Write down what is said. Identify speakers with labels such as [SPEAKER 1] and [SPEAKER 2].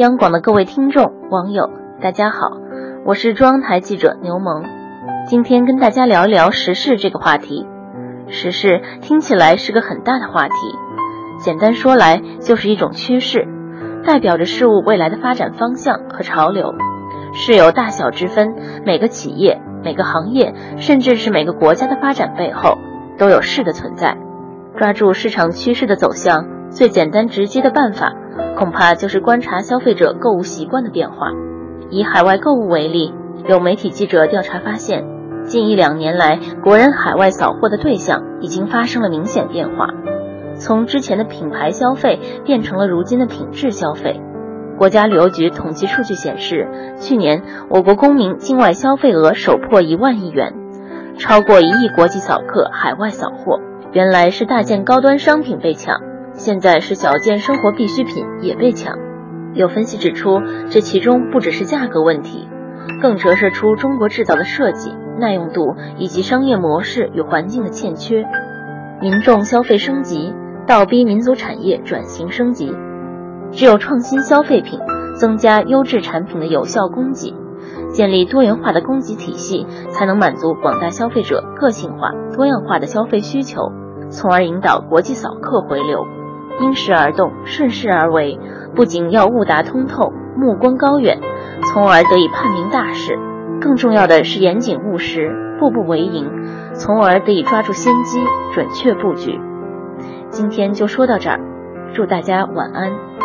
[SPEAKER 1] 央广的各位听众、网友，大家好，我是中央台记者牛萌。今天跟大家聊一聊时事这个话题。时事听起来是个很大的话题，简单说来就是一种趋势，代表着事物未来的发展方向和潮流。是有大小之分，每个企业、每个行业，甚至是每个国家的发展背后，都有势的存在。抓住市场趋势的走向，最简单直接的办法。恐怕就是观察消费者购物习惯的变化。以海外购物为例，有媒体记者调查发现，近一两年来，国人海外扫货的对象已经发生了明显变化，从之前的品牌消费变成了如今的品质消费。国家旅游局统计数据显示，去年我国公民境外消费额首破一万亿元，超过一亿国际扫客海外扫货。原来是大件高端商品被抢。现在是小件生活必需品也被抢，有分析指出，这其中不只是价格问题，更折射出中国制造的设计、耐用度以及商业模式与环境的欠缺。民众消费升级，倒逼民族产业转型升级。只有创新消费品，增加优质产品的有效供给，建立多元化的供给体系，才能满足广大消费者个性化、多样化的消费需求，从而引导国际扫客回流。因时而动，顺势而为，不仅要悟达通透、目光高远，从而得以判明大事；更重要的是严谨务实、步步为营，从而得以抓住先机、准确布局。今天就说到这儿，祝大家晚安。